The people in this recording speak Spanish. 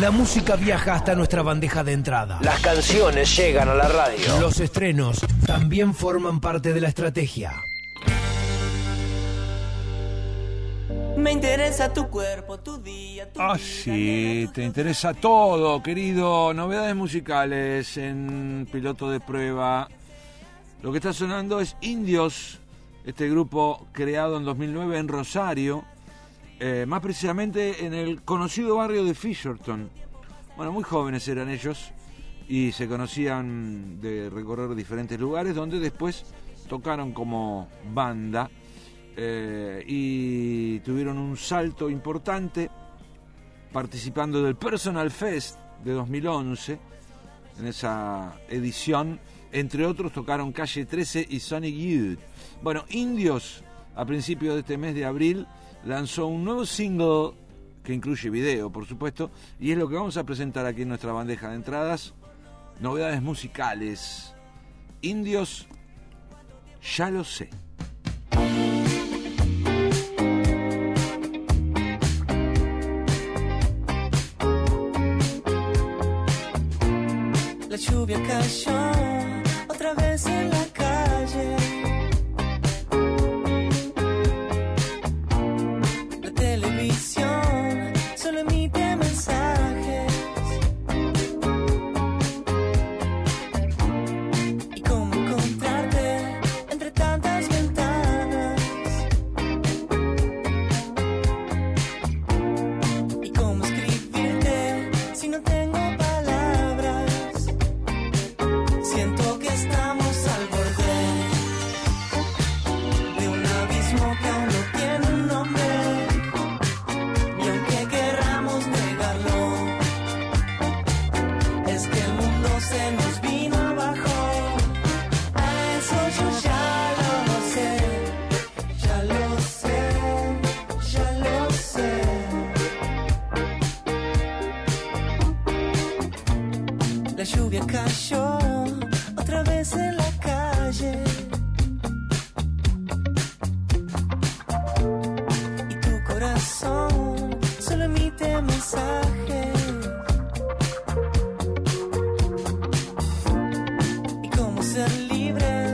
La música viaja hasta nuestra bandeja de entrada. Las canciones llegan a la radio. Los estrenos también forman parte de la estrategia. Me interesa tu cuerpo, tu día, tu Ah, vida, sí, te interesa todo, querido. Novedades musicales en piloto de prueba. Lo que está sonando es Indios, este grupo creado en 2009 en Rosario, eh, más precisamente en el conocido barrio de Fisherton. Bueno, muy jóvenes eran ellos y se conocían de recorrer diferentes lugares donde después tocaron como banda eh, y tuvieron un salto importante participando del Personal Fest de 2011 en esa edición. Entre otros tocaron Calle 13 y Sonic Youth. Bueno, Indios, a principios de este mes de abril, lanzó un nuevo single que incluye video, por supuesto, y es lo que vamos a presentar aquí en nuestra bandeja de entradas. Novedades musicales. Indios, ya lo sé. La lluvia cayó otra vez en la lluvia cayó otra vez en la calle. Y tu corazón solo emite mensajes. Y cómo ser libre.